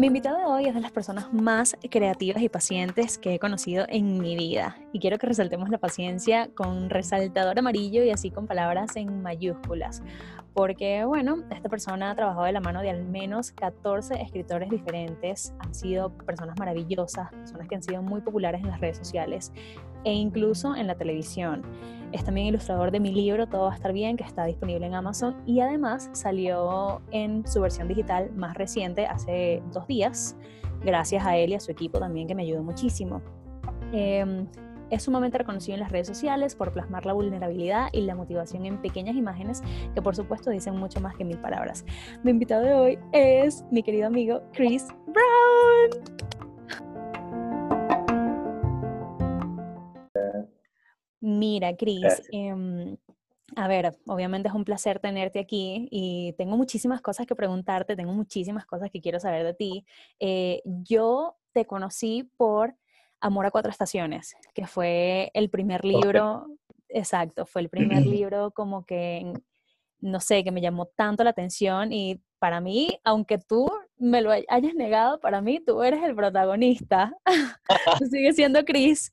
Mi invitado de hoy es de las personas más creativas y pacientes que he conocido en mi vida. Y quiero que resaltemos la paciencia con resaltador amarillo y así con palabras en mayúsculas. Porque, bueno, esta persona ha trabajado de la mano de al menos 14 escritores diferentes. Han sido personas maravillosas, personas que han sido muy populares en las redes sociales e incluso en la televisión. Es también ilustrador de mi libro Todo va a estar bien, que está disponible en Amazon y además salió en su versión digital más reciente hace dos días, gracias a él y a su equipo también que me ayudó muchísimo. Em, es sumamente reconocido en las redes sociales por plasmar la vulnerabilidad y la motivación en pequeñas imágenes que por supuesto dicen mucho más que mil palabras. Mi invitado de hoy es mi querido amigo Chris Brown. Mira, Cris, em, a ver, obviamente es un placer tenerte aquí y tengo muchísimas cosas que preguntarte, tengo muchísimas cosas que quiero saber de ti. Eh, yo te conocí por Amor a Cuatro Estaciones, que fue el primer libro, exacto, fue el primer libro como que, no sé, que me llamó tanto la atención y para mí, aunque tú me lo hayas negado, para mí tú eres el protagonista. tú sigues siendo Cris,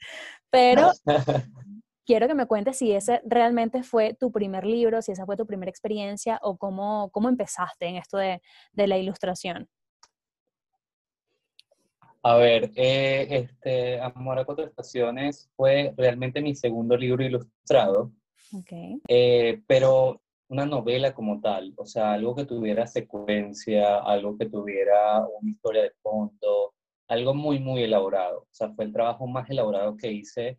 pero quiero que me cuentes si ese realmente fue tu primer libro, si esa fue tu primera experiencia o cómo, cómo empezaste en esto de, de la ilustración. A ver, eh, este, Amor a cuatro estaciones fue realmente mi segundo libro ilustrado, okay. Eh, pero una novela como tal, o sea, algo que tuviera secuencia, algo que tuviera una historia de fondo, algo muy, muy elaborado. O sea, fue el trabajo más elaborado que hice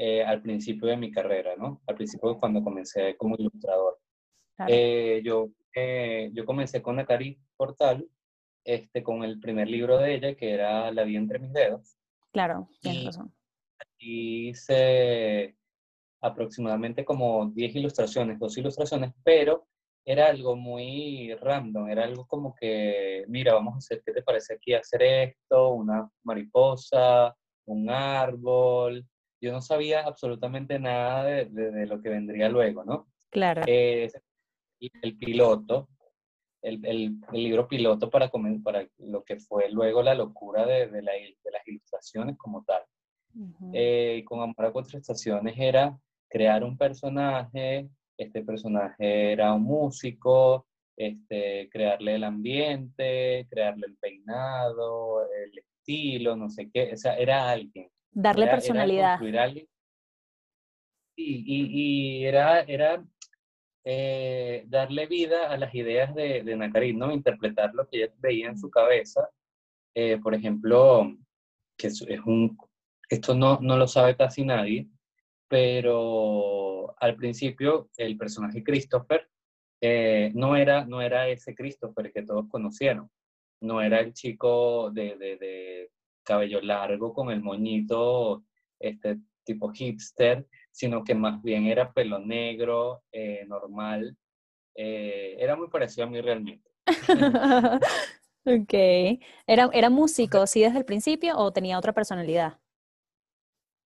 eh, al principio de mi carrera, ¿no? Al principio cuando comencé como ilustrador. Eh, yo, eh, yo comencé con Nakari Portal, este, con el primer libro de ella, que era La vida entre mis dedos. Claro, tienes razón. Y hice aproximadamente como 10 ilustraciones, dos ilustraciones, pero era algo muy random, era algo como que, mira, vamos a hacer, ¿qué te parece aquí hacer esto? Una mariposa, un árbol, yo no sabía absolutamente nada de, lo que vendría luego, ¿no? Claro. Eh, el piloto, el, el, libro piloto para, para lo que fue luego la locura de, la, las ilustraciones como tal. Eh, con Amor a Cuatro Estaciones era crear un personaje, este personaje era un músico, este, crearle el ambiente, crearle el peinado, el estilo, no sé qué, o sea, era alguien. Darle personalidad. y, era, era eh, darle vida a las ideas de, de Nakarin, ¿no? Interpretar lo que ella veía en su cabeza. Eh, por ejemplo, que es, un, esto no, no lo sabe casi nadie, pero al principio el personaje Christopher eh, no, era, no era ese Christopher que todos conocieron, no era el chico de, de cabello largo con el moñito este tipo hipster, sino que más bien era pelo negro, eh, normal. Eh, era muy parecido a mí realmente. ok. ¿Era, ¿Era músico, sí, desde el principio o tenía otra personalidad?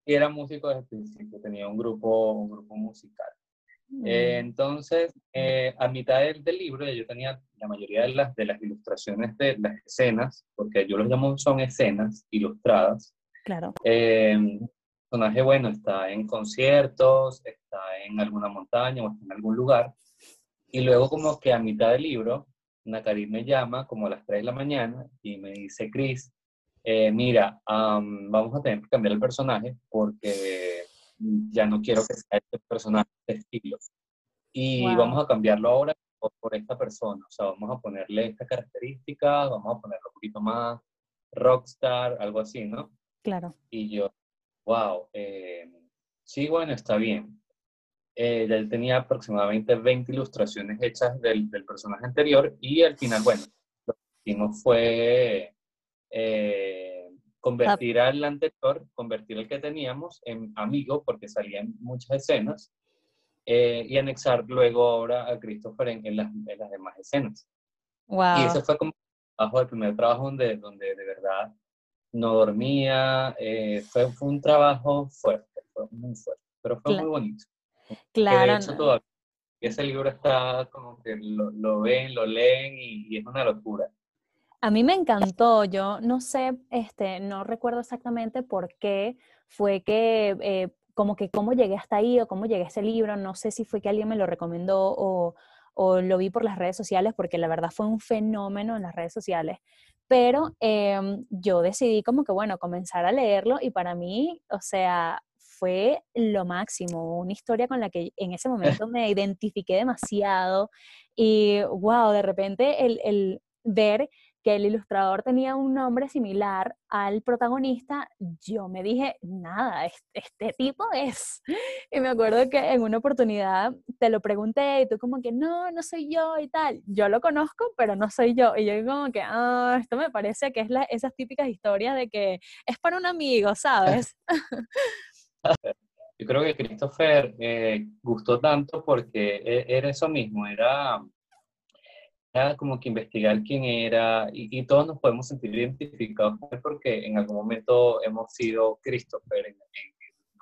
era músico desde el principio, tenía un grupo, un grupo musical. Eh, mm. entonces, eh, a mitad del, libro yo tenía la mayoría de las, de las ilustraciones de las escenas, porque yo los llamo son escenas ilustradas. Claro. Eh, personaje, bueno, está en conciertos, está en alguna montaña o está en algún lugar. Y luego como que a mitad del libro, Nakarit me llama como a las 3 de la mañana y me dice, Chris, mira, vamos a tener que cambiar el personaje porque ya no quiero que sea este personaje de estilo. Y vamos a cambiarlo ahora por, esta persona. O sea, vamos a ponerle esta característica, vamos a ponerlo un poquito más rockstar, algo así, ¿no? Claro. Y yo, wow, eh, sí, bueno, está bien. Eh, él tenía aproximadamente 20 ilustraciones hechas del, del, personaje anterior y al final, bueno, lo que hicimos fue eh, convertir al anterior, convertir el que teníamos en amigo, porque salían muchas escenas, eh, y anexar luego ahora a Christopher en, las, las, demás escenas. Wow. Y ese fue como el primer trabajo donde, donde de verdad no dormía, eh, fue, fue, un trabajo fuerte, fue muy fuerte, pero fue muy bonito. Claro. ese libro está como que lo, ven, lo leen y, es una locura. A mí me encantó, yo no sé, este, no recuerdo exactamente por qué fue que, eh, como que cómo llegué hasta ahí o cómo llegué a ese libro, no sé si fue que alguien me lo recomendó o, o lo vi por las redes sociales, porque la verdad fue un fenómeno en las redes sociales, pero em, yo decidí como que, bueno, comenzar a leerlo y para mí, o sea, fue lo máximo, una historia con la que en ese momento me identifiqué demasiado y wow, de repente el, el ver que el ilustrador tenía un nombre similar al protagonista, yo me dije, nada, este, tipo es. Y me acuerdo que en una oportunidad te lo pregunté y tú como que, no, no soy yo y tal. Yo lo conozco, pero no soy yo. Y yo como que, ah, esto me parece que es la, esas típicas historias de que es para un amigo, ¿sabes? Yo creo que Christopher eh, gustó tanto porque e, era eso mismo, era como que investigar quién era y, todos nos podemos sentir identificados porque en algún momento hemos sido Christopher.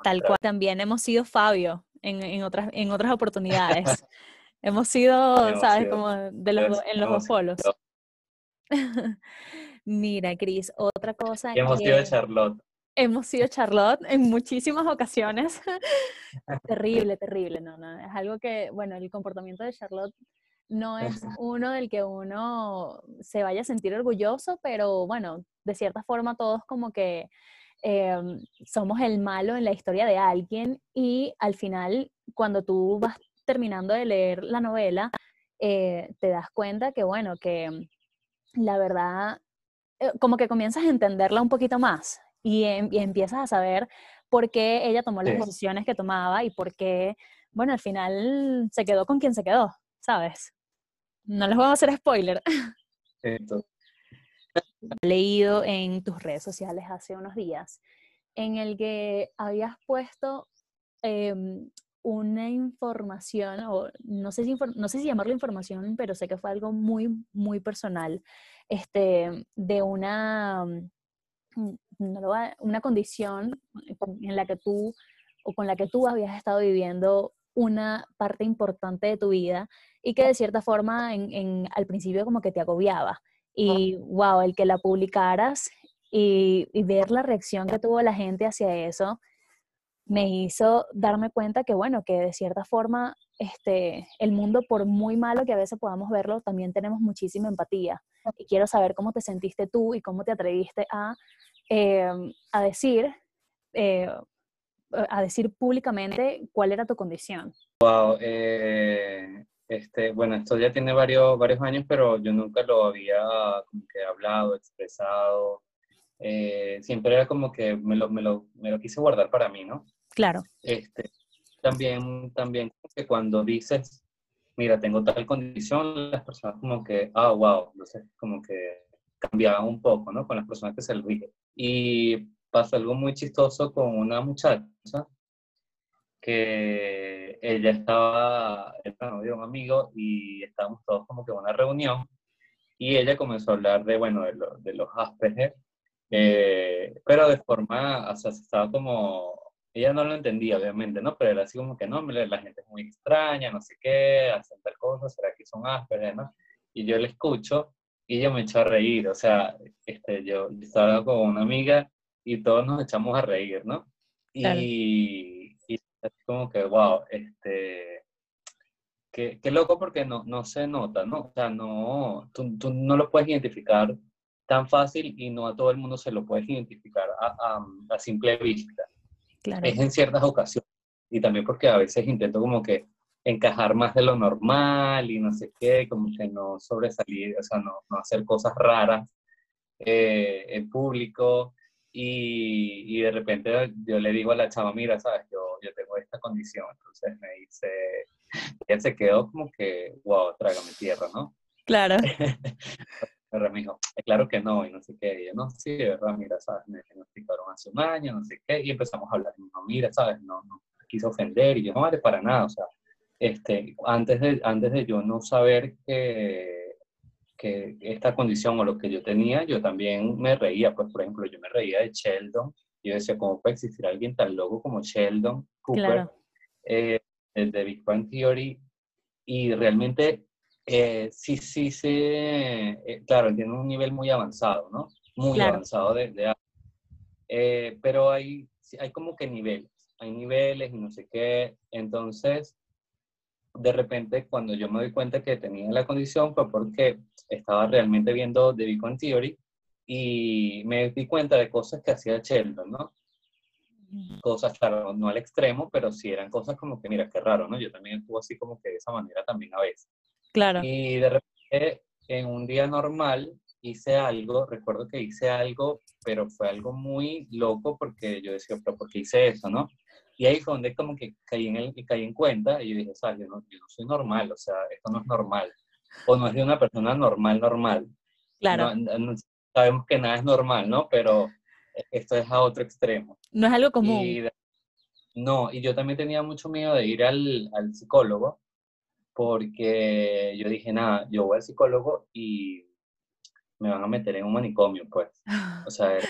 Tal cual, también hemos sido Fabio en, en otras, en otras oportunidades. hemos sido, ¿sabes? como de los, en los dos polos. Mira, Cris, otra cosa. hemos sido Charlotte. Hemos sido Charlotte en muchísimas ocasiones. terrible, terrible, no, no. Es algo que, bueno, el comportamiento de Charlotte no es uno del que uno se vaya a sentir orgulloso, pero bueno, de cierta forma todos como que em, somos el malo en la historia de alguien y al final cuando tú vas terminando de leer la novela, eh, te das cuenta que bueno, que la verdad, eh, como que comienzas a entenderla un poquito más y, em, empiezas a saber por qué ella tomó las decisiones que tomaba y por qué, bueno, al final se quedó con quien se quedó, ¿sabes? No les voy a hacer spoiler. He leído en tus redes sociales hace unos días en el que habías puesto em, una información, o no sé, si, no sé si llamarlo información, pero sé que fue algo muy, muy personal, este, de una, mm, una condición en la que tú, o con la que tú habías estado viviendo una parte importante de tu vida y que de cierta forma en, al principio como que te agobiaba. Y wow, el que la publicaras y, ver la reacción que tuvo la gente hacia eso, me hizo darme cuenta que, bueno, que de cierta forma este, el mundo, por muy malo que a veces podamos verlo, también tenemos muchísima empatía. Y quiero saber cómo te sentiste tú y cómo te atreviste a, em, a decir, eh, a decir públicamente cuál era tu condición. Wow, eh, este, bueno, esto ya tiene varios, varios años, pero yo nunca lo había como que hablado, expresado. Eh, siempre era como que me lo, me, lo, me lo, quise guardar para mí, ¿no? Claro. Este, también, también que cuando dices, mira, tengo tal condición, las personas como que, ah, wow, entonces como que cambiaba un poco, ¿no? Con las personas que se lo dije. Y pasó algo muy chistoso con una muchacha que ella estaba, era novio de un amigo y estábamos todos como que en una reunión y ella comenzó a hablar de, bueno, de, de los Asperger, eh, pero de forma, o sea, estaba como, ella no lo entendía obviamente, ¿no? Pero era así como que, no, la gente es muy extraña, no sé qué, hacen tal cosa, será que son Asperger, ¿no? Y yo le escucho y ella me echó a reír, o sea, este, yo, estaba con una amiga y todos nos echamos a reír, ¿no? Y es como que, wow, este, qué, qué loco porque no, no se nota, ¿no? O sea, no, tú, tú, no lo puedes identificar tan fácil y no a todo el mundo se lo puedes identificar a, a, simple vista. Claro. Es en ciertas ocasiones. Y también porque a veces intento como que encajar más de lo normal y no sé qué, como que no sobresalir, o sea, no, no hacer cosas raras eh, en público. Y, y, de repente yo le digo a la chava, mira, sabes, yo, yo tengo esta condición. Entonces me dice, ella se quedó como que, wow, trágame tierra, ¿no? Claro. Pero me dijo, claro que no, y no sé qué. Y yo, no, sí, de verdad, mira, sabes, me diagnosticaron hace un año, no sé qué. Y empezamos a hablar. No, mira, sabes, no, no quiso ofender. Y yo, no vale para nada, o sea, este, antes de, antes de yo no saber que que esta condición o lo que yo tenía, yo también me reía, pues por ejemplo, yo me reía de Sheldon, yo decía, ¿cómo puede existir alguien tan loco como Sheldon Cooper? Eh, de Big Bang Theory, y realmente eh, sí, sí, sí, eh, claro, tiene un nivel muy avanzado, ¿no? Muy avanzado de, de eh, pero hay, hay como que niveles, hay niveles y no sé qué, entonces de repente cuando yo me doy cuenta que tenía la condición fue porque estaba realmente viendo The Beacon Theory y me di cuenta de cosas que hacía Sheldon, ¿no? Cosas, claro, no al extremo, pero sí eran cosas como que, mira, qué raro, ¿no? Yo también estuve así como que de esa manera también a veces. Claro. Y de repente, en un día normal, hice algo, recuerdo que hice algo, pero fue algo muy loco porque yo decía, pero ¿por qué hice eso, no? Y ahí fue donde como que caí en, el, caí en cuenta y yo dije, ¿sabes? Yo no, yo no soy normal, o sea, esto no es normal. O no es de una persona normal, normal. Claro. sabemos que nada es normal, ¿no? Pero esto es a otro extremo. No es algo común. no, y yo también tenía mucho miedo de ir al, al psicólogo porque yo dije, nada, yo voy al psicólogo y me van a meter en un manicomio, pues. O sea, era,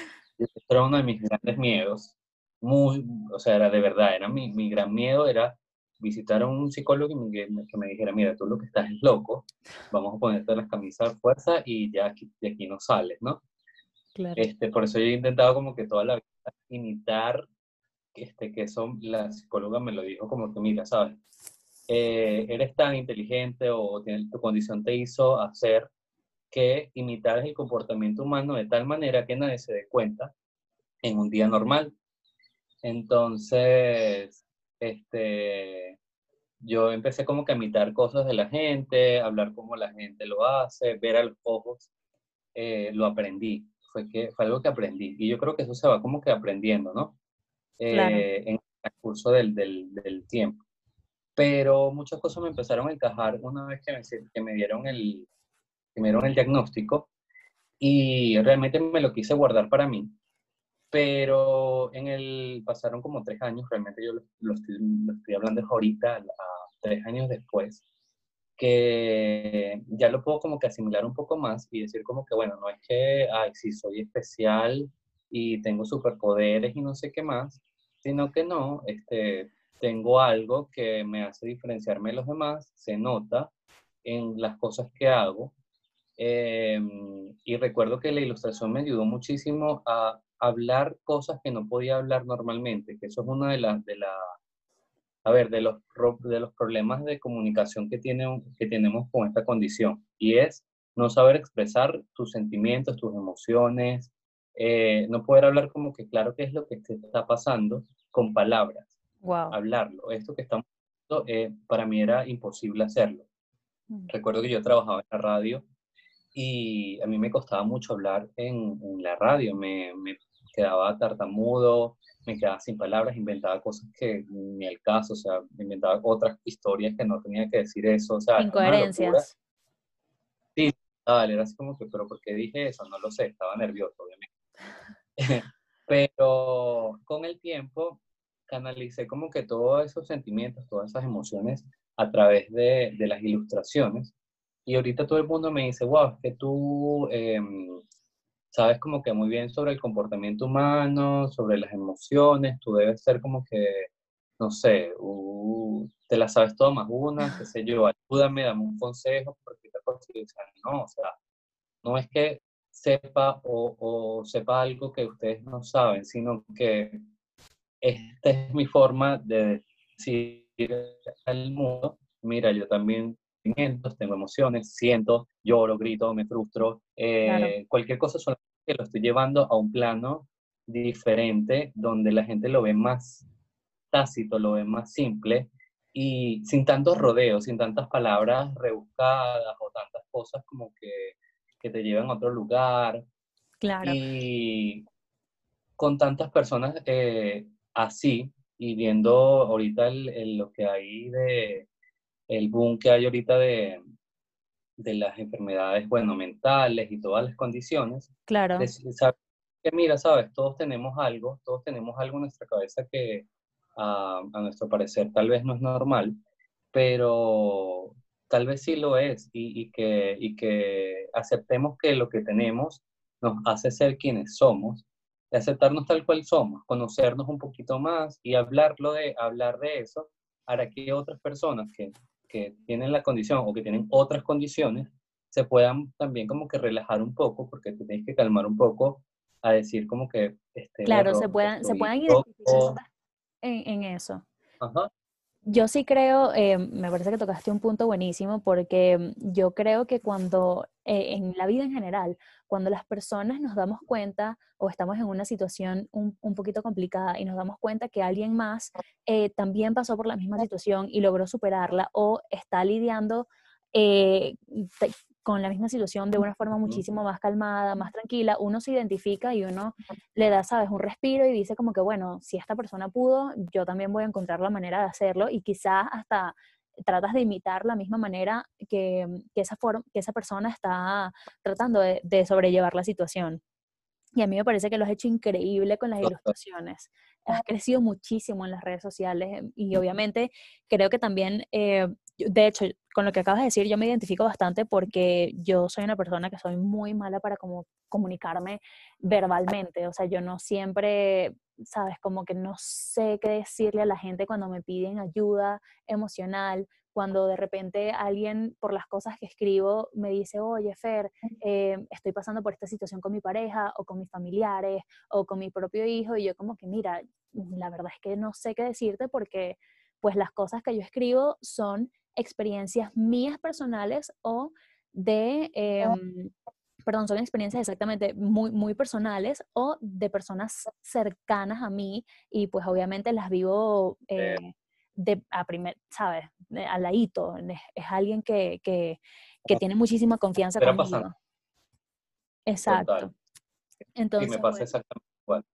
era uno de mis grandes miedos muy, o sea, era de verdad, era mi, mi gran miedo, era visitar a un psicólogo y que me dijera, mira, tú lo que estás es loco, vamos a ponerte las camisas de fuerza y ya aquí, de aquí no sales, ¿no? Claro. Este, por eso yo he intentado como que toda la vida imitar, este, que eso la psicóloga me lo dijo como que, mira, ¿sabes? Eh, eres tan inteligente o tu condición te hizo hacer que imitar el comportamiento humano de tal manera que nadie se dé cuenta en un día normal. Entonces, este, yo empecé como que a imitar cosas de la gente, hablar como la gente lo hace, ver a los ojos, eh, lo aprendí. Fue, que, fue algo que aprendí. Y yo creo que eso se va como que aprendiendo, ¿no? Eh, en el curso del, del, del, tiempo. Pero muchas cosas me empezaron a encajar una vez que me, que me dieron el, que me dieron el diagnóstico y realmente me lo quise guardar para mí pero en el, pasaron como tres años, realmente yo lo, estoy, hablando ahorita, tres años después, que ya lo puedo como que asimilar un poco más y decir como que, bueno, no es que, ay, sí, soy especial y tengo superpoderes y no sé qué más, sino que no, este, tengo algo que me hace diferenciarme de los demás, se nota en las cosas que hago. Em, y recuerdo que la ilustración me ayudó muchísimo a hablar cosas que no podía hablar normalmente, que eso es una de las, de la, a ver, de los, de los problemas de comunicación que, tiene, que tenemos con esta condición, y es no saber expresar tus sentimientos, tus emociones, eh, no poder hablar como que claro qué es lo que te está pasando con palabras, wow. hablarlo. Esto que estamos haciendo, eh, para mí era imposible hacerlo. Mm. Recuerdo que yo trabajaba en la radio y a mí me costaba mucho hablar en, en la radio, me, me, quedaba tartamudo, me quedaba sin palabras, inventaba cosas que ni el caso, o sea, inventaba otras historias que no tenía que decir eso, o sea, incoherencias. Sí, vale, era así como que, pero ¿por qué dije eso? No lo sé, estaba nervioso, obviamente. pero con el tiempo canalicé como que todos esos sentimientos, todas esas emociones a través de, de las ilustraciones. Y ahorita todo el mundo me dice, wow, es que tú eh, sabes como que muy bien sobre el comportamiento humano, sobre las emociones, tú debes ser como que, no sé, uh, te la sabes todo más una, qué sé yo, ayúdame, dame un consejo, porque no, o sea, no es que sepa o, o sepa algo que ustedes no saben, sino que esta es mi forma de decir al mundo, mira, yo también tengo emociones, siento, lloro, grito, me frustro, eh, cualquier cosa solamente que lo estoy llevando a un plano diferente donde la gente lo ve más tácito, lo ve más simple y sin tantos rodeos, sin tantas palabras rebuscadas o tantas cosas como que, que te llevan a otro lugar. Claro. Y con tantas personas eh, así y viendo ahorita el, lo que hay de, el boom que hay ahorita de, de las enfermedades, bueno, mentales y todas las condiciones. Claro. que mira, sabes, todos tenemos algo, todos tenemos algo en nuestra cabeza que a, a nuestro parecer tal vez no es normal, pero tal vez sí lo es y, y, que, y que aceptemos que lo que tenemos nos hace ser quienes somos, y aceptarnos tal cual somos, conocernos un poquito más y hablarlo de, hablar de eso, para que otras personas que que tienen la condición o que tienen otras condiciones se puedan también como que relajar un poco, porque te tienes que calmar un poco a decir como que... Este, claro, se puedan, se puedan identificar en, en, eso. Ajá. Yo sí creo, eh, me parece que tocaste un punto buenísimo porque yo creo que cuando, eh, en la vida en general, cuando las personas nos damos cuenta o estamos en una situación un, un poquito complicada y nos damos cuenta que alguien más eh, también pasó por la misma situación y logró superarla o está lidiando con la misma situación de una forma muchísimo más calmada, más tranquila, uno se identifica y uno le da, sabes, un respiro y dice como que, bueno, si esta persona pudo, yo también voy a encontrar la manera de hacerlo y quizás hasta tratas de imitar la misma manera que, que esa, que esa persona está tratando de, de sobrellevar la situación. Y a mí me parece que lo has hecho increíble con las ilustraciones. Has crecido muchísimo en las redes sociales y obviamente creo que también eh, de hecho, con lo que acabas de decir, yo me identifico bastante porque yo soy una persona que soy muy mala para como comunicarme verbalmente. O sea, yo no siempre, sabes, como que no sé qué decirle a la gente cuando me piden ayuda emocional, cuando de repente alguien por las cosas que escribo me dice, oye, Fer, eh, estoy pasando por esta situación con mi pareja o con mis familiares o con mi propio hijo y yo como que, mira, la verdad es que no sé qué decirte porque pues las cosas que yo escribo son experiencias mías personales o de, em, perdón, son experiencias exactamente muy, muy personales o de personas cercanas a mí y pues obviamente las vivo eh, de, a primer, ¿sabes? Al ladito. Es, alguien que, que, que, tiene muchísima confianza conmigo. Exacto. Entonces, y me pasa exactamente igual.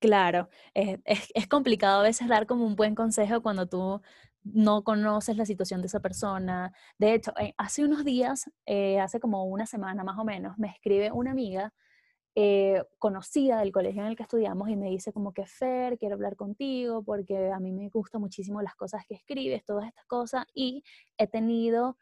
Claro, es, es, es, complicado a veces dar como un buen consejo cuando tú no conoces la situación de esa persona. De hecho, eh, hace unos días, eh, hace como una semana más o menos, me escribe una amiga eh, conocida del colegio en el que estudiamos y me dice como que Fer, quiero hablar contigo porque a mí me gustan muchísimo las cosas que escribes, todas estas cosas y he tenido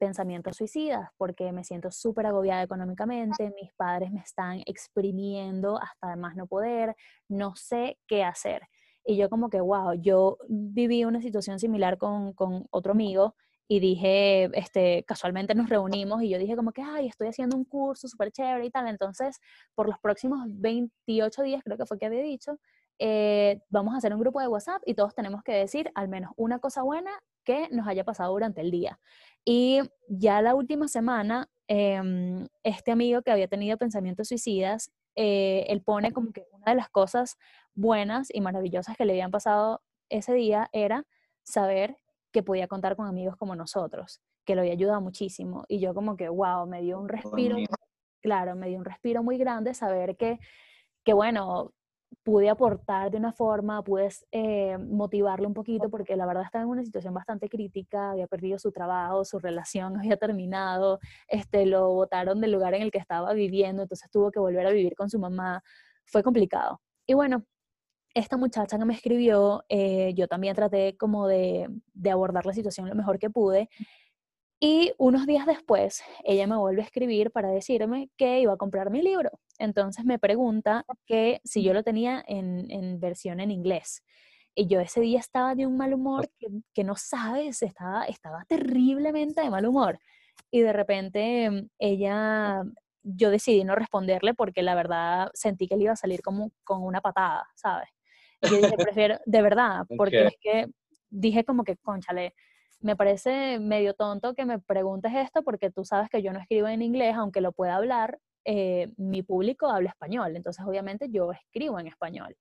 pensamientos suicidas porque me siento súper agobiada económicamente, mis padres me están exprimiendo hasta más no poder, no sé qué hacer. Y yo como que, wow, yo viví una situación similar con, con otro amigo y dije, este, casualmente nos reunimos y yo dije como que, ay, estoy haciendo un curso súper chévere y tal. Entonces, por los próximos 28 días, creo que fue que había dicho, eh, vamos a hacer un grupo de WhatsApp y todos tenemos que decir al menos una cosa buena que nos haya pasado durante el día. Y ya la última semana, em, este amigo que había tenido pensamientos suicidas, eh, él pone como que una de las cosas buenas y maravillosas que le habían pasado ese día era saber que podía contar con amigos como nosotros, que lo había ayudado muchísimo. Y yo como que, wow, me dio un respiro, claro, me dio un respiro muy grande saber que, que bueno, pude aportar de una forma, pude eh, motivarle un poquito, porque la verdad estaba en una situación bastante crítica, había perdido su trabajo, su relación había terminado, este, lo botaron del lugar en el que estaba viviendo, entonces tuvo que volver a vivir con su mamá, fue complicado. Y bueno, esta muchacha que me escribió, eh, yo también traté como de, de abordar la situación lo mejor que pude, y unos días después, ella me vuelve a escribir para decirme que iba a comprar mi libro. Entonces me pregunta que si yo lo tenía en, en versión en inglés. Y yo ese día estaba de un mal humor que, que, no sabes, estaba, estaba terriblemente de mal humor. Y de repente ella, yo decidí no responderle porque la verdad sentí que le iba a salir como con una patada, ¿sabes? Y yo dije, prefiero, de verdad, porque es que dije como que, conchale, me parece medio tonto que me preguntes esto porque tú sabes que yo no escribo en inglés, aunque lo pueda hablar, eh, mi público habla español, entonces obviamente yo escribo en español.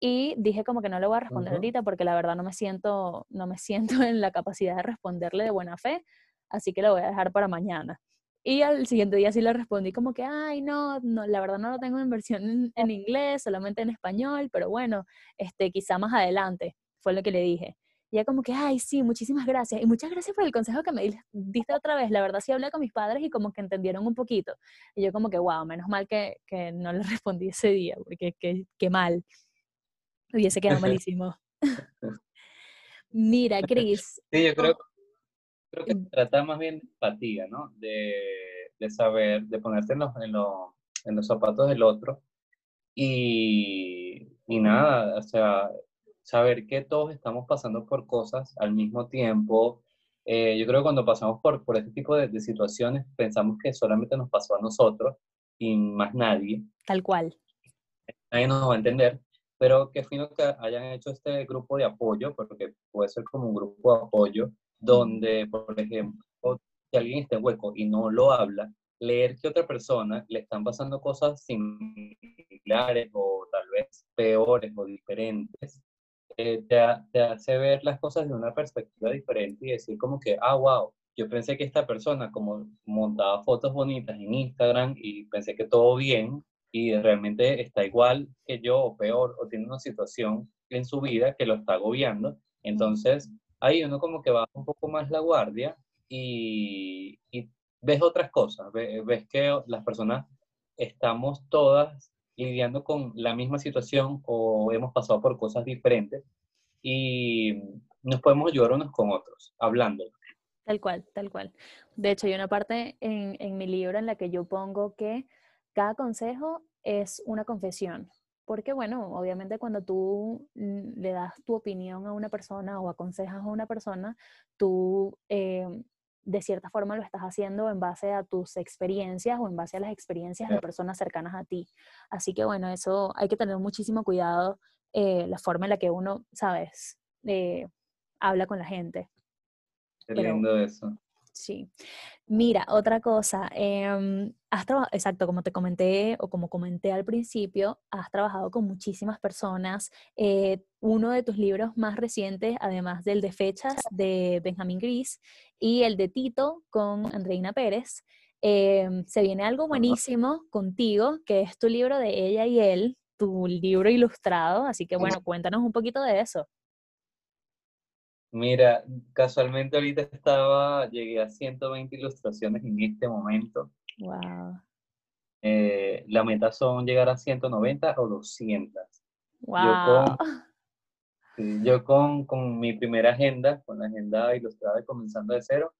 Y dije como que no le voy a responder ahorita porque la verdad no me siento no me siento en la capacidad de responderle de buena fe, así que lo voy a dejar para mañana. Y al siguiente día sí le respondí como que, ay, no, no la verdad no lo tengo en versión en, en, inglés, solamente en español, pero bueno, este, quizá más adelante, fue lo que le dije. Y ella como que, ay, sí, muchísimas gracias. Y muchas gracias por el consejo que me diste otra vez. La verdad sí hablé con mis padres y como que entendieron un poquito. Y yo como que, wow, menos mal que, que no le respondí ese día, porque qué mal. Hubiese quedado malísimo. Mira, Cris. Sí, yo creo, creo que trata más bien de empatía, ¿no? De, de saber, de ponerte en los, en, los, en los zapatos del otro. Y, y nada, o sea, saber que todos estamos pasando por cosas al mismo tiempo, Eh, yo creo que cuando pasamos por, por este tipo de, de, situaciones, pensamos que solamente nos pasó a nosotros y más nadie. Tal cual. Nadie nos va a entender, pero qué fino que hayan hecho este grupo de apoyo, porque puede ser como un grupo de apoyo, donde, por ejemplo, si alguien está en hueco y no lo habla, leer que otra persona le están pasando cosas similares o tal vez peores o diferentes, te, te, hace ver las cosas de una perspectiva diferente y decir como que, ah, wow, yo pensé que esta persona como montaba fotos bonitas en Instagram y pensé que todo bien y realmente está igual que yo o peor o tiene una situación en su vida que lo está agobiando. Entonces, ahí uno como que baja un poco más la guardia y, y ves otras cosas, ves, ves que las personas estamos todas lidiando con la misma situación o hemos pasado por cosas diferentes y nos podemos ayudar unos con otros, hablando. Tal cual, tal cual. De hecho, hay una parte en, en mi libro en la que yo pongo que cada consejo es una confesión. Porque, bueno, obviamente cuando tú le das tu opinión a una persona o aconsejas a una persona, tú eh, de cierta forma lo estás haciendo en base a tus experiencias o en base a las experiencias de personas cercanas a ti. Así que bueno, eso hay que tener muchísimo cuidado, eh, la forma en la que uno, sabes, eh, habla con la gente. Qué lindo eso. Sí. Mira, otra cosa, eh, has exacto, como te comenté o como comenté al principio, has trabajado con muchísimas personas. Eh, uno de tus libros más recientes, además del de fechas de Benjamín Gris y el de Tito con Andreina Pérez, em, se viene algo buenísimo contigo, que es tu libro de ella y él, tu libro ilustrado. Así que bueno, cuéntanos un poquito de eso. Mira, casualmente ahorita estaba, llegué a 120 ilustraciones en este momento. Wow. Eh, la meta son llegar a 190 o 200. Wow. Yo con, con, mi primera agenda, con la agenda ilustrada y comenzando de cero,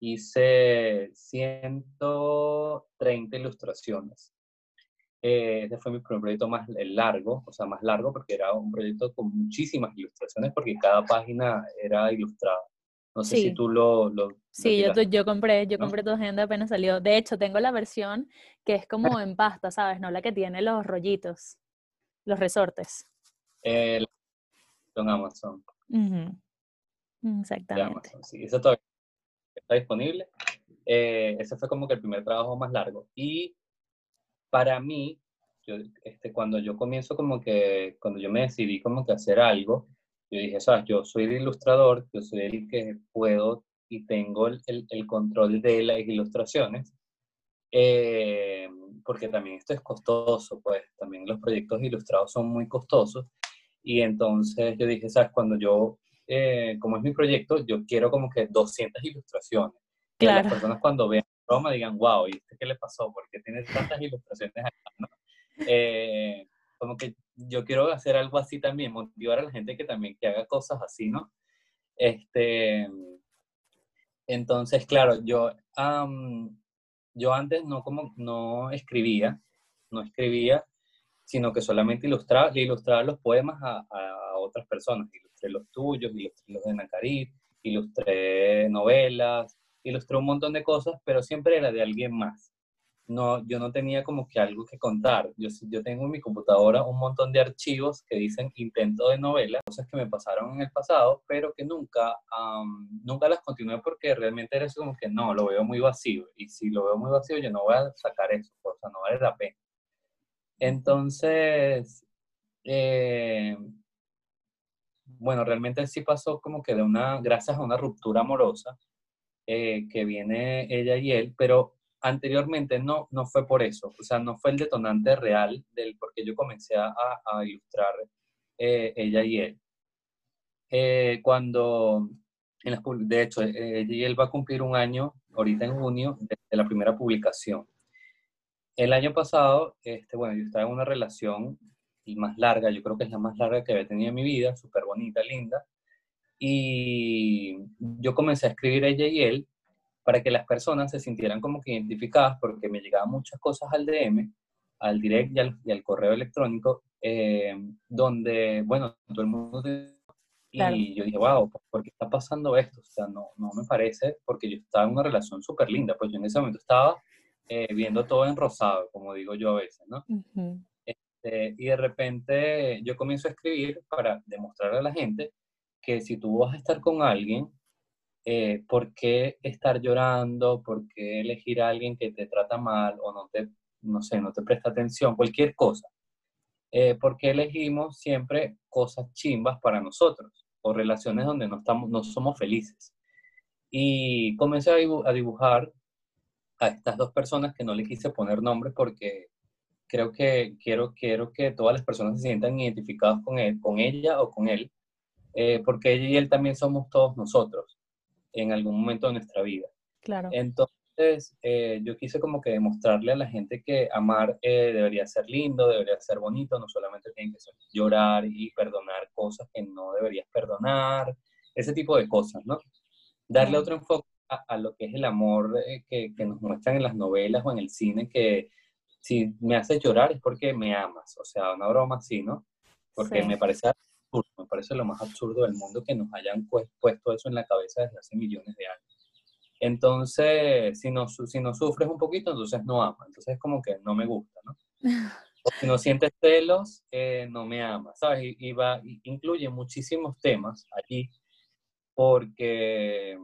hice 130 ilustraciones. Eh, ese fue mi primer proyecto más largo, o sea, más largo porque era un proyecto con muchísimas ilustraciones porque cada página era ilustrada. No sé si tú lo... lo sí, yo, yo compré, yo compré tu agenda apenas salió. De hecho, tengo la versión que es como en pasta, ¿sabes? No la que tiene los rollitos, los resortes. Eh, en Amazon. Exactamente. sí, eso todavía está disponible. Eh, ese fue como que el primer trabajo más largo. Y para mí, yo, este, cuando yo comienzo como que, cuando yo me decidí como que hacer algo, yo dije, sabes, yo soy el ilustrador, yo soy el que puedo y tengo el, el, control de las ilustraciones, eh, porque también esto es costoso, pues también los proyectos ilustrados son muy costosos, y entonces yo dije, sabes, cuando yo, eh, como es mi proyecto, yo quiero como que 200 ilustraciones. Claro. Que las personas cuando vean Roma digan, wow, ¿y este qué le pasó? Porque tiene tantas ilustraciones acá, eh, como que yo quiero hacer algo así también, motivar a la gente que también que haga cosas así, ¿no? Este, entonces, claro, yo, yo antes no, como, no escribía, no escribía, sino que solamente ilustraba, le ilustraba los poemas a, a otras personas. Ilustré los tuyos, ilustré los de Nacarit, ilustré novelas, ilustré un montón de cosas, pero siempre era de alguien más. No, yo no tenía como que algo que contar. Yo, yo tengo en mi computadora un montón de archivos que dicen intento de novela, cosas que me pasaron en el pasado, pero que nunca, nunca las continué porque realmente era eso como que no, lo veo muy vacío. Y si lo veo muy vacío, yo no voy a sacar eso, o sea, no vale la pena. Entonces, eh, bueno, realmente sí pasó como que de una, gracias a una ruptura amorosa, eh, que viene ella y él, pero anteriormente no, no fue por eso, o sea, no fue el detonante real del por qué yo comencé a, a ilustrar eh, ella y él. Eh, cuando, en de hecho, ella y él va a cumplir un año, ahorita en junio, de, la primera publicación. El año pasado, este, bueno, yo estaba en una relación más larga, yo creo que es la más larga que había tenido en mi vida, súper bonita, linda, y yo comencé a escribir ella y él para que las personas se sintieran como que identificadas, porque me llegaban muchas cosas al DM, al direct y al, correo electrónico, eh, donde, bueno, todo el mundo Y yo dije, wow, ¿por qué está pasando esto? O sea, no, no me parece, porque yo estaba en una relación súper linda, pues yo en ese momento estaba eh, viendo todo en rosado, como digo yo a veces, ¿no? este, y de repente yo comienzo a escribir para demostrarle a la gente que si tú vas a estar con alguien, eh, ¿por qué estar llorando? ¿Por qué elegir a alguien que te trata mal o no te, no sé, no te presta atención? Cualquier cosa. Eh, ¿Por qué elegimos siempre cosas chimbas para nosotros? o relaciones donde no, estamos, no somos felices. Y comencé a dibujar a estas dos personas que no le quise poner nombre porque creo que quiero, quiero que todas las personas se sientan identificadas con, él, con ella o con él, eh, porque ella y él también somos todos nosotros en algún momento de nuestra vida. Claro. Entonces, eh, yo quise como que demostrarle a la gente que amar eh, debería ser lindo, debería ser bonito, no solamente tiene que ser llorar y perdonar cosas que no deberías perdonar, ese tipo de cosas, ¿no? Darle otro enfoque a, lo que es el amor eh, que, que, nos muestran en las novelas o en el cine, que si me haces llorar es porque me amas, o sea, una broma así, ¿no? Porque me parece absurdo, me parece lo más absurdo del mundo que nos hayan puesto eso en la cabeza desde hace millones de años. Entonces, si no, si no sufres un poquito, entonces no amas. Entonces es como que no me gusta, ¿no? O si no sientes celos, eh, no me amas, ¿sabes? Y, va, incluye muchísimos temas allí, porque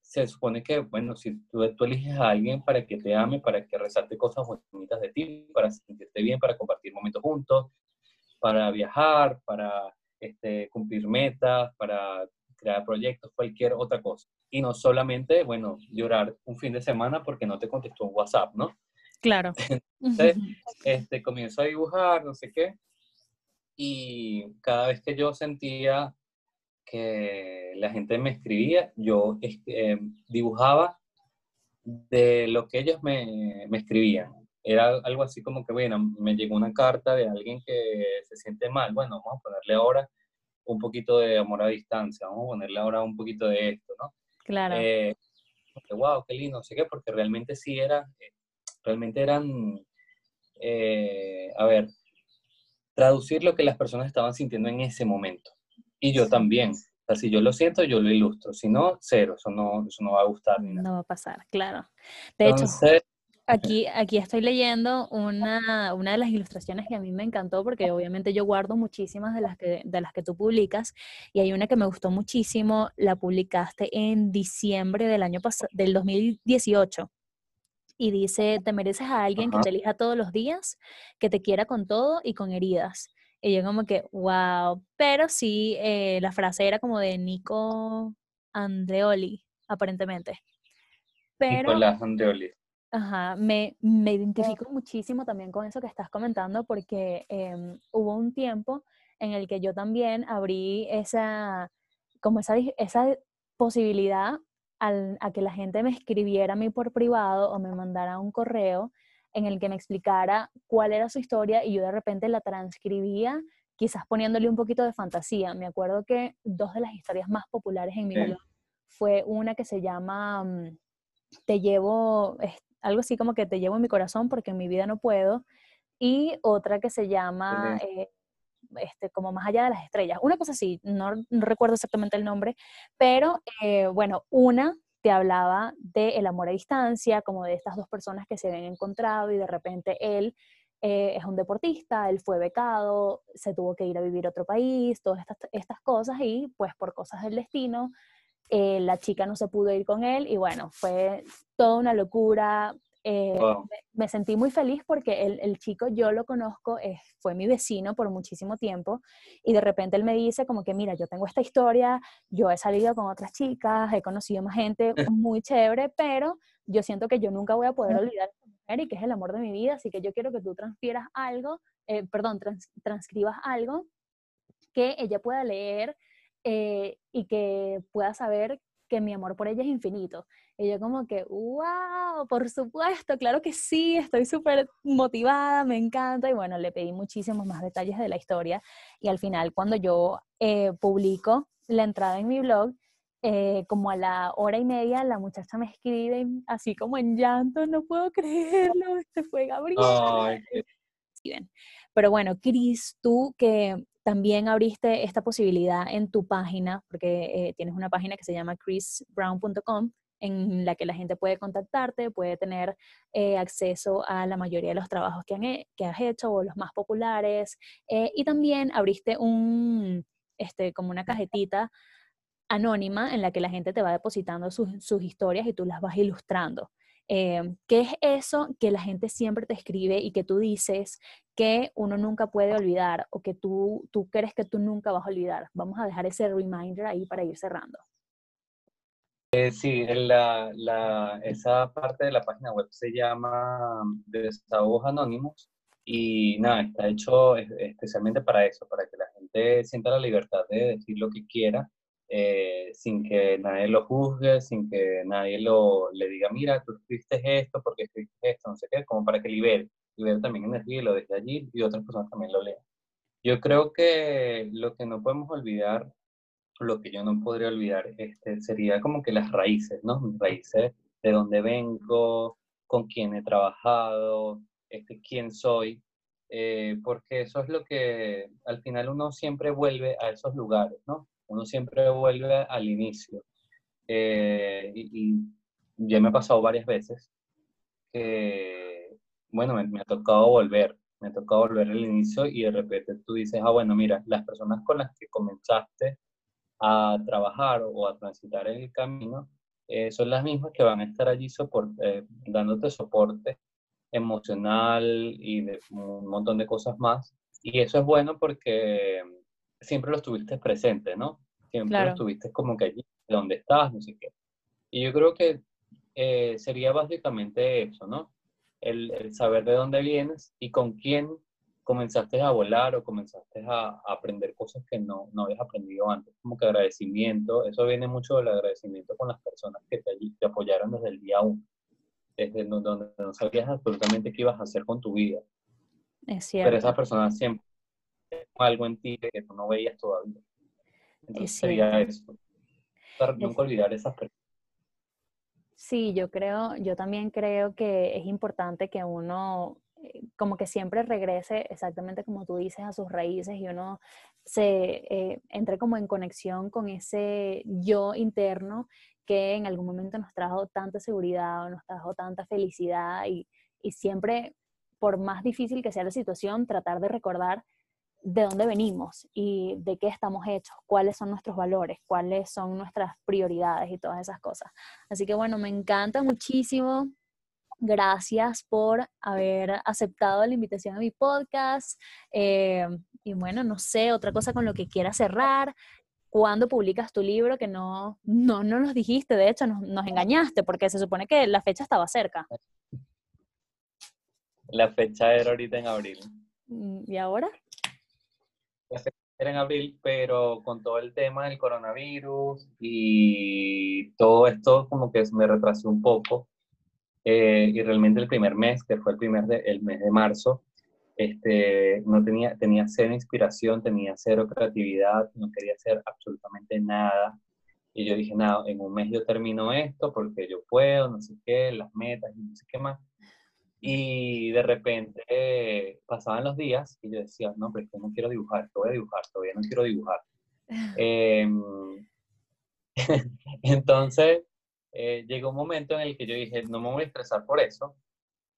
se supone que, bueno, si tú, tú, eliges a alguien para que te ame, para que resalte cosas bonitas de ti, para sentirte bien, para compartir momentos juntos, para viajar, para este, cumplir metas, para crear proyectos, cualquier otra cosa. Y no solamente, bueno, llorar un fin de semana porque no te contestó un WhatsApp, ¿no? Claro. Entonces, este, comienzo a dibujar, no sé qué, y cada vez que yo sentía que la gente me escribía, yo eh, dibujaba de lo que ellos me, me, escribían. Era algo así como que, bueno, me llegó una carta de alguien que se siente mal, bueno, vamos a ponerle ahora un poquito de amor a distancia, vamos a ponerle ahora un poquito de esto, ¿no? Claro. Eh, wow, qué lindo, no sé qué, porque realmente sí era, eh, realmente eran, eh, a ver, traducir lo que las personas estaban sintiendo en ese momento. Y yo también. O sea, si yo lo siento, yo lo ilustro. Si no, cero. Eso no, eso no va a gustar. No va a pasar, claro. De hecho, Aquí, aquí estoy leyendo una, una, de las ilustraciones que a mí me encantó, porque obviamente yo guardo muchísimas de las, que, de las que tú publicas, y hay una que me gustó muchísimo, la publicaste en diciembre del año pasado, del 2018, y dice, te mereces a alguien que te elija todos los días, que te quiera con todo y con heridas. Y yo como que, wow, pero sí, eh, la frase era como de Nico Andreoli, aparentemente. Pero, Nicolás Andreoli. Ajá, me, me identifico muchísimo también con eso que estás comentando porque em, hubo un tiempo en el que yo también abrí esa, como esa, esa posibilidad al, a que la gente me escribiera a mí por privado o me mandara un correo en el que me explicara cuál era su historia y yo de repente la transcribía, quizás poniéndole un poquito de fantasía. Me acuerdo que dos de las historias más populares en mi blog fue una que se llama mm, Te llevo, algo así como que te llevo en mi corazón porque en mi vida no puedo, y otra que se llama eh, este, como más allá de las estrellas. Una cosa así, no, recuerdo exactamente el nombre, pero eh, bueno, una te hablaba del el amor a distancia, como de estas dos personas que se habían encontrado y de repente él eh, es un deportista, él fue becado, se tuvo que ir a vivir a otro país, todas estas, estas cosas y pues por cosas del destino eh, la chica no se pudo ir con él y bueno, fue toda una locura. Eh, me, sentí muy feliz porque el, el chico yo lo conozco, fue mi vecino por muchísimo tiempo y de repente él me dice como que mira, yo tengo esta historia, yo he salido con otras chicas, he conocido más gente muy chévere, pero yo siento que yo nunca voy a poder olvidar a esta mujer y que es el amor de mi vida, así que yo quiero que tú transfieras algo, eh, perdón, transcribas algo que ella pueda leer eh, y que pueda saber que mi amor por ella es infinito. Y yo como que, wow, por supuesto, claro que sí, estoy súper motivada, me encanta. Y bueno, le pedí muchísimos más detalles de la historia. Y al final, cuando yo eh, publico la entrada en mi blog, eh, como a la hora y media, la muchacha me escribe así como en llanto, no puedo creerlo, este fue Gabriel. Pero bueno, Cris, tú que también abriste esta posibilidad en tu página, porque eh, tienes una página que se llama chrisbrown.com, en la que la gente puede contactarte, puede tener eh, acceso a la mayoría de los trabajos que, has hecho o los más populares. y también abriste un, este, como una cajetita anónima en la que la gente te va depositando sus historias y tú las vas ilustrando. Eh, ¿Qué es eso que la gente siempre te escribe y que tú dices que uno nunca puede olvidar o que tú, tú crees que tú nunca vas a olvidar? Vamos a dejar ese reminder ahí para ir cerrando. Eh, sí, la, la, esa parte de la página web se llama Desahogos Anónimos y nada, está hecho especialmente para eso, para que la gente sienta la libertad de decir lo que quiera eh, sin que nadie lo juzgue, sin que nadie lo, le diga, mira, tú escribiste esto, porque escribiste esto, no sé qué, como para que libere, libere también energía y lo deje allí y otras personas también lo lean. Yo creo que lo que no podemos olvidar, lo que yo no podría olvidar, este, sería como que las raíces, ¿no? Mis raíces, de dónde vengo, con quién he trabajado, este, quién soy, eh, porque eso es lo que al final uno siempre vuelve a esos lugares, ¿no? Uno siempre vuelve al inicio. Eh, y, ya me ha pasado varias veces que, bueno, me, ha tocado volver, me ha tocado volver al inicio y de repente tú dices, ah, bueno, mira, las personas con las que comenzaste a trabajar o a transitar el camino eh, son las mismas que van a estar allí eh, dándote soporte emocional y de un montón de cosas más. Y eso es bueno porque siempre lo estuviste presente, ¿no? Siempre lo estuviste como que allí, donde estás, no sé qué. Y yo creo que eh, sería básicamente eso, ¿no? El, saber de dónde vienes y con quién comenzaste a volar o comenzaste a, aprender cosas que no, no habías aprendido antes, como que agradecimiento, eso viene mucho del agradecimiento con las personas que te, te apoyaron desde el día uno, desde donde no sabías absolutamente qué ibas a hacer con tu vida. Es cierto. Pero esas personas siempre algo en ti que tú no veías todavía. Entonces sería eso. Nunca olvidar esas personas. Sí, yo creo, yo también creo que es importante que uno eh, como que siempre regrese exactamente como tú dices a sus raíces y uno se eh, entre como en conexión con ese yo interno que en algún momento nos trajo tanta seguridad o nos trajo tanta felicidad y, y siempre, por más difícil que sea la situación, tratar de recordar de dónde venimos y de qué estamos hechos, cuáles son nuestros valores, cuáles son nuestras prioridades y todas esas cosas. Así que bueno, me encanta muchísimo. Gracias por haber aceptado la invitación a mi podcast. Eh, y bueno, no sé, otra cosa con lo que quiera cerrar. ¿Cuándo publicas tu libro? Que no, no, no nos dijiste, de hecho nos, nos engañaste porque se supone que la fecha estaba cerca. La fecha era ahorita en abril. ¿Y ahora? En abril, pero con todo el tema del coronavirus y todo esto como que me retrasé un poco. Eh, y realmente el primer mes, que fue el primer de, el mes de marzo, este, no tenía, tenía cero inspiración, tenía cero creatividad, no quería hacer absolutamente nada. Y yo dije, nada, en un mes yo termino esto porque yo puedo, no sé qué, las metas y no sé qué más. Y de repente pasaban los días y yo decía, no, pero es que no quiero dibujar, que voy a dibujar, todavía no quiero dibujar. Em, entonces, eh, llegó un momento en el que yo dije, no me voy a estresar por eso,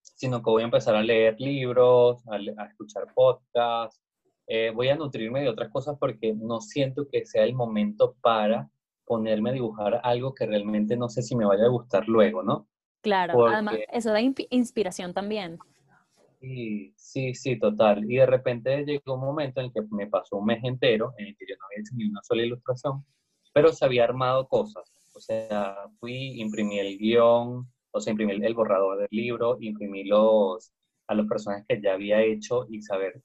sino que voy a empezar a leer libros, a, escuchar podcasts, eh, voy a nutrirme de otras cosas porque no siento que sea el momento para ponerme a dibujar algo que realmente no sé si me vaya a gustar luego, ¿no? Claro, además eso da inspiración también. Sí, sí, sí, total. Y de repente llegó un momento en el que me pasó un mes entero en el que yo no había hecho ni una sola ilustración, pero se había armado cosas. O sea, fui, imprimí el guion, o sea, imprimí el borrador del libro, imprimí los, a los personajes que ya había hecho y saber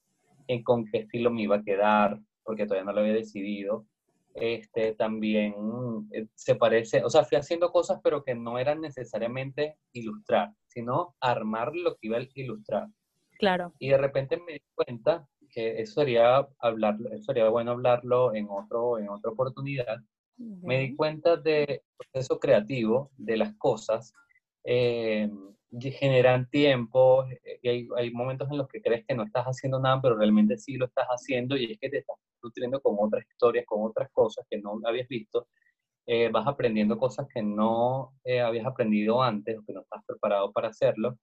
en, con qué estilo me iba a quedar, porque todavía no lo había decidido este, también eh, se parece, o sea, fui haciendo cosas pero que no eran necesariamente ilustrar, sino armar lo que iba a ilustrar. Claro. Y de repente me di cuenta que eso sería, hablarlo, eso sería bueno hablarlo en, otro, en otra oportunidad. Me di cuenta del proceso creativo de las cosas, eh, generan tiempo, y hay, hay momentos en los que crees que no estás haciendo nada, pero realmente sí lo estás haciendo y es que te estás nutriendo con otras historias, con otras cosas que no habías visto, eh, vas aprendiendo cosas que no eh, habías aprendido antes o que no estás preparado para hacerlo,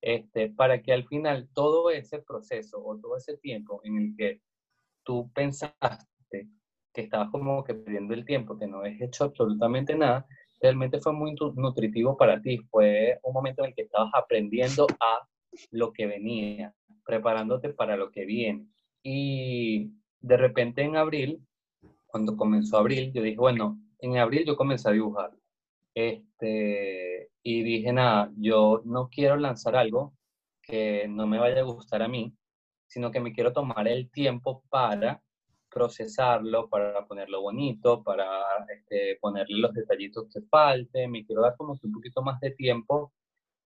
este, para que al final todo ese proceso o todo ese tiempo en el que tú pensaste que estabas como que perdiendo el tiempo, que no habías hecho absolutamente nada, realmente fue muy nutritivo para ti. Fue un momento en el que estabas aprendiendo a lo que venía, preparándote para lo que viene. Y de repente en abril, cuando comenzó abril, yo dije, bueno, en abril yo comencé a dibujar. Este, y dije, nada, yo no quiero lanzar algo que no me vaya a gustar a mí, sino que me quiero tomar el tiempo para procesarlo, para ponerlo bonito, para este, ponerle los detallitos que falten, me quiero dar como un poquito más de tiempo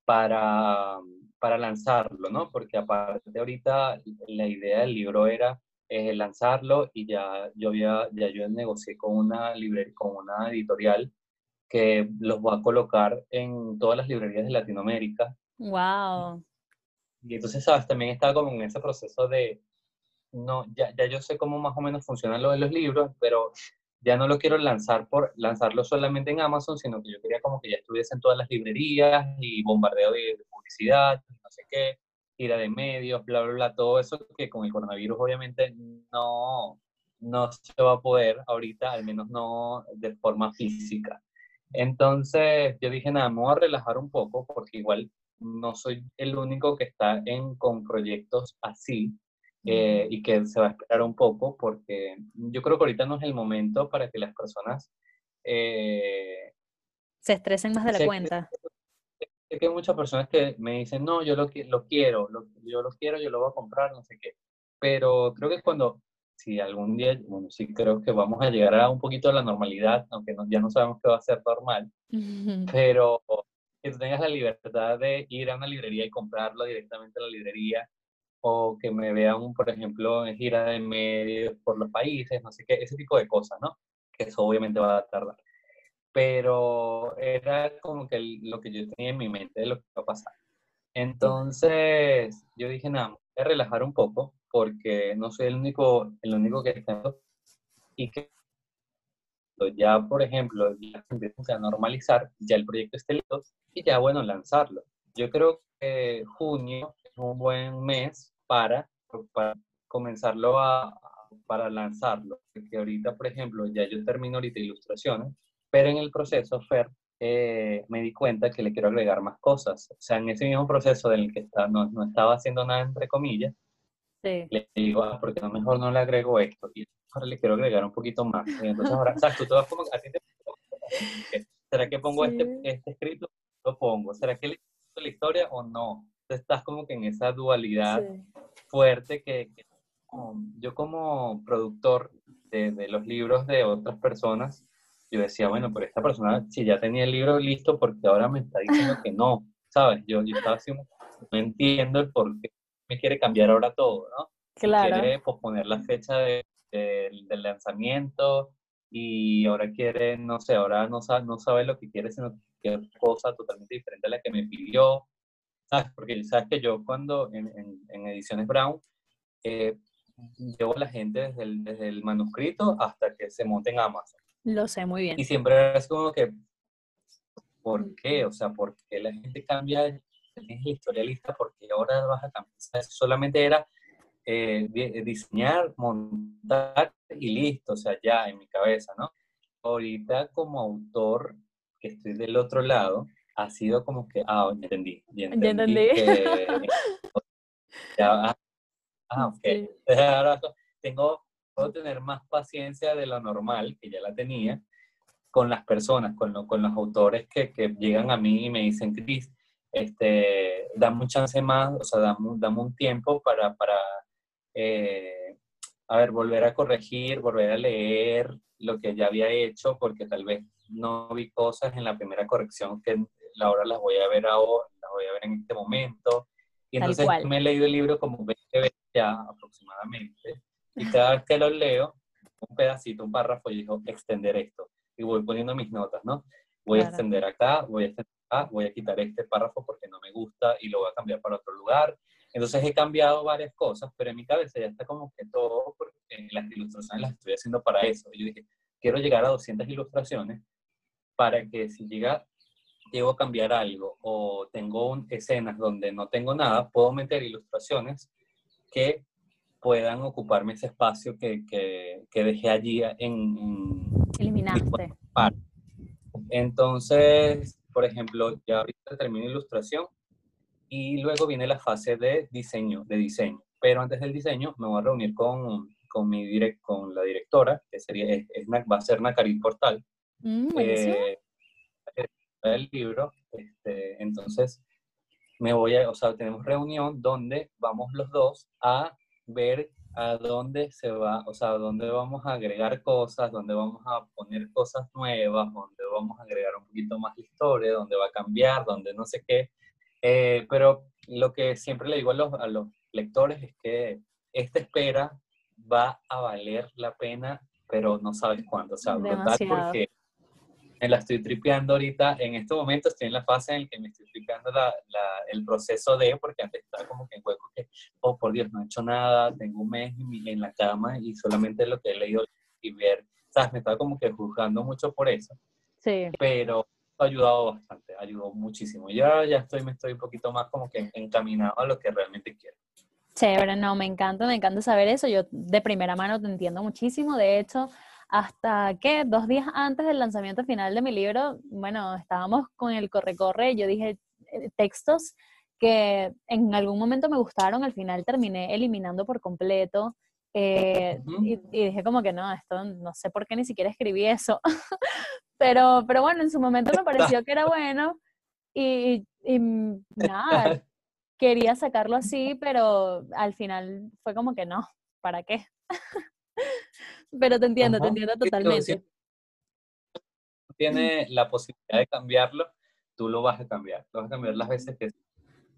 para, para lanzarlo, ¿no? Porque aparte ahorita la idea del libro era eh, lanzarlo y ya yo, había, ya yo negocié con una, librería, con una editorial que los voy a colocar en todas las librerías de Latinoamérica. ¡Wow! Y entonces, ¿sabes? También estaba como en ese proceso de, no, ya, ya yo sé cómo más o menos funciona lo de los libros, pero ya no lo quiero lanzar por lanzarlo solamente en Amazon, sino que yo quería como que ya estuviese en todas las librerías y bombardeo de, publicidad, no sé qué, ira de medios, bla, bla, bla, todo eso que con el coronavirus obviamente no, no se va a poder ahorita, al menos no de forma física. Entonces yo dije, nada, me voy a relajar un poco porque igual no soy el único que está en, con proyectos así. Eh, y que se va a esperar un poco porque yo creo que ahorita no es el momento para que las personas eh, se estresen más de la cuenta. Sé que hay muchas personas que me dicen, no, yo lo, lo quiero, yo lo quiero, yo lo voy a comprar, no sé qué. Pero creo que cuando, si algún día, bueno, sí creo que vamos a llegar a un poquito a la normalidad, aunque ya no sabemos qué va a ser normal, pero que tú tengas la libertad de ir a una librería y comprarlo directamente a la librería, o que me vean, por ejemplo, en gira de medios por los países, no sé qué, ese tipo de cosas, ¿no? Que eso obviamente va a tardar. Pero era como que lo que yo tenía en mi mente de lo que iba a pasar. Entonces, yo dije, nada, voy a relajar un poco porque no soy el único, el único que tengo y que ya, por ejemplo, ya se empieza a normalizar, ya el proyecto esté listo y ya, bueno, lanzarlo. Yo creo que junio es un buen mes para, para comenzarlo a, para lanzarlo. Porque ahorita, por ejemplo, ya yo termino ahorita ilustraciones, pero en el proceso, Fer, eh, me di cuenta que le quiero agregar más cosas. O sea, en ese mismo proceso en el que está, no, no estaba haciendo nada, entre comillas, le digo, ah, porque no mejor no le agrego esto. Y ahora le quiero agregar un poquito más. Y entonces ahora, ¿sabes? Tú te vas como, a ti te... ¿Será que pongo este, este escrito? Lo pongo. ¿Será que le la historia o no? estás como que en esa dualidad fuerte que, yo como productor de, de, los libros de otras personas, yo decía, bueno, pero esta persona si ya tenía el libro listo, porque ahora me está diciendo que no, ¿sabes? Yo, yo estaba así, no entiendo el por qué me quiere cambiar ahora todo, ¿no? Claro. Quiere posponer la fecha de, del lanzamiento y ahora quiere, no sé, ahora no sabe, no sabe lo que quiere, sino que quiere cosa totalmente diferente a la que me pidió. ¿sabes? Porque sabes que yo cuando en, en, Ediciones Brown eh, llevo a la gente desde el, desde el, manuscrito hasta que se monte en Amazon. Lo sé muy bien. Y siempre es como que, ¿por qué? O sea, ¿por qué la gente cambia? Es historialista, porque ahora vas a cambiar. solamente era eh, diseñar, montar y listo, o sea, ya en mi cabeza, ¿no? Ahorita como autor, que estoy del otro lado, ha sido como que, ah, ya entendí, ya entendí. ya, ah, ah, ok. Ahora tengo, puedo tener más paciencia de lo normal, que ya la tenía, con las personas, con, con los autores que, que, llegan a mí y me dicen, Cris, este, dame un chance más, o sea, dame, dame un tiempo para, para eh, a ver, volver a corregir, volver a leer lo que ya había hecho, porque tal vez no vi cosas en la primera corrección que ahora las voy a ver ahora, las voy a ver en este momento. Y entonces me he leído el libro como 20 veces ya aproximadamente. Y cada vez que lo leo, un pedacito, un párrafo, y digo, extender esto. Y voy poniendo mis notas, ¿no? Voy a extender acá, voy a extender acá, voy a quitar este párrafo porque no me gusta y lo voy a cambiar para otro lugar. Entonces he cambiado varias cosas, pero en mi cabeza ya está como que todo porque las ilustraciones las estoy haciendo para eso. Yo dije, quiero llegar a 200 ilustraciones para que si llega, llego a cambiar algo o tengo escenas donde no tengo nada, puedo meter ilustraciones que puedan ocuparme ese espacio que, que, dejé allí en... en Eliminaste. Entonces, por ejemplo, ya ahorita termino ilustración y luego viene la fase de diseño, de diseño. Pero antes del diseño me voy a reunir con, con, mi direct, con la directora, que sería, es, va a ser Nacari Portal. Mm, eh, el libro. Este, entonces, me voy a, o sea, tenemos reunión donde vamos los dos a ver a dónde se va, o sea, dónde vamos a agregar cosas, dónde vamos a poner cosas nuevas, dónde vamos a agregar un poquito más de historia, dónde va a cambiar, dónde no sé qué. Eh, pero lo que siempre le digo a los, a los lectores es que esta espera va a valer la pena, pero no sabes cuándo. O sea, brutal porque me la estoy tripeando ahorita. En este momento estoy en la fase en la que me estoy tripeando la, la, el proceso de, porque antes estaba como que en hueco que, oh por Dios, no he hecho nada, tengo un mes en la cama y solamente lo que he leído y ver, ¿sabes? Me estaba como que juzgando mucho por eso. Sí. Pero ha ayudado bastante, ayudó muchísimo. Ya, ya estoy, me estoy un poquito más como que encaminado a lo que realmente quiero. Chévere, no, me encanta, me encanta saber eso. Yo de primera mano te entiendo muchísimo. De hecho, hasta que dos días antes del lanzamiento final de mi libro, bueno, estábamos con el corre-corre, yo dije eh, textos que en algún momento me gustaron, al final terminé eliminando por completo. Eh, y, dije como que no, esto no sé por qué ni siquiera escribí eso. pero, pero bueno, en su momento me pareció que era bueno y, y nada, quería sacarlo así, pero al final fue como que no, ¿para qué? Pero te entiendo, te entiendo totalmente. tiene la posibilidad de cambiarlo, tú lo vas a cambiar. Lo vas a cambiar las veces que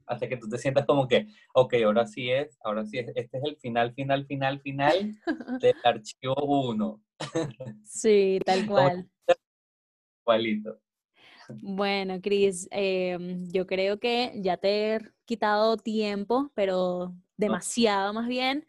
hasta que tú te sientas como que, ok, ahora sí es, ahora sí es, este es el final, final, final, final del archivo 1. Sí, tal cual. Igualito. Bueno, Cris, em, yo creo que ya te he quitado tiempo, pero demasiado más bien.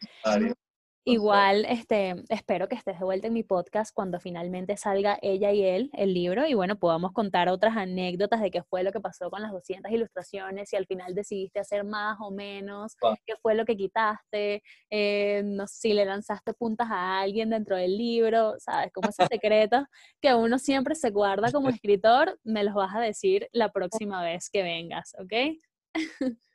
Igual, este, espero que estés de vuelta en mi podcast cuando finalmente salga ella y él, el libro, y bueno, podamos contar otras anécdotas de qué fue lo que pasó con las 200 ilustraciones, si al final decidiste hacer más o menos, qué fue lo que quitaste, eh, no sé si le lanzaste puntas a alguien dentro del libro, ¿sabes? Como esos secretos que uno siempre se guarda como escritor, me los vas a decir la próxima vez que vengas, ¿ok?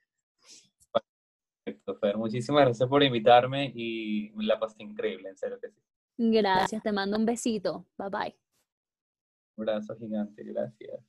Perfecto, Fer. Muchísimas gracias por invitarme y la pasé increíble, en serio que sí. Gracias, te mando un besito. Bye bye. Un abrazo gigante, gracias.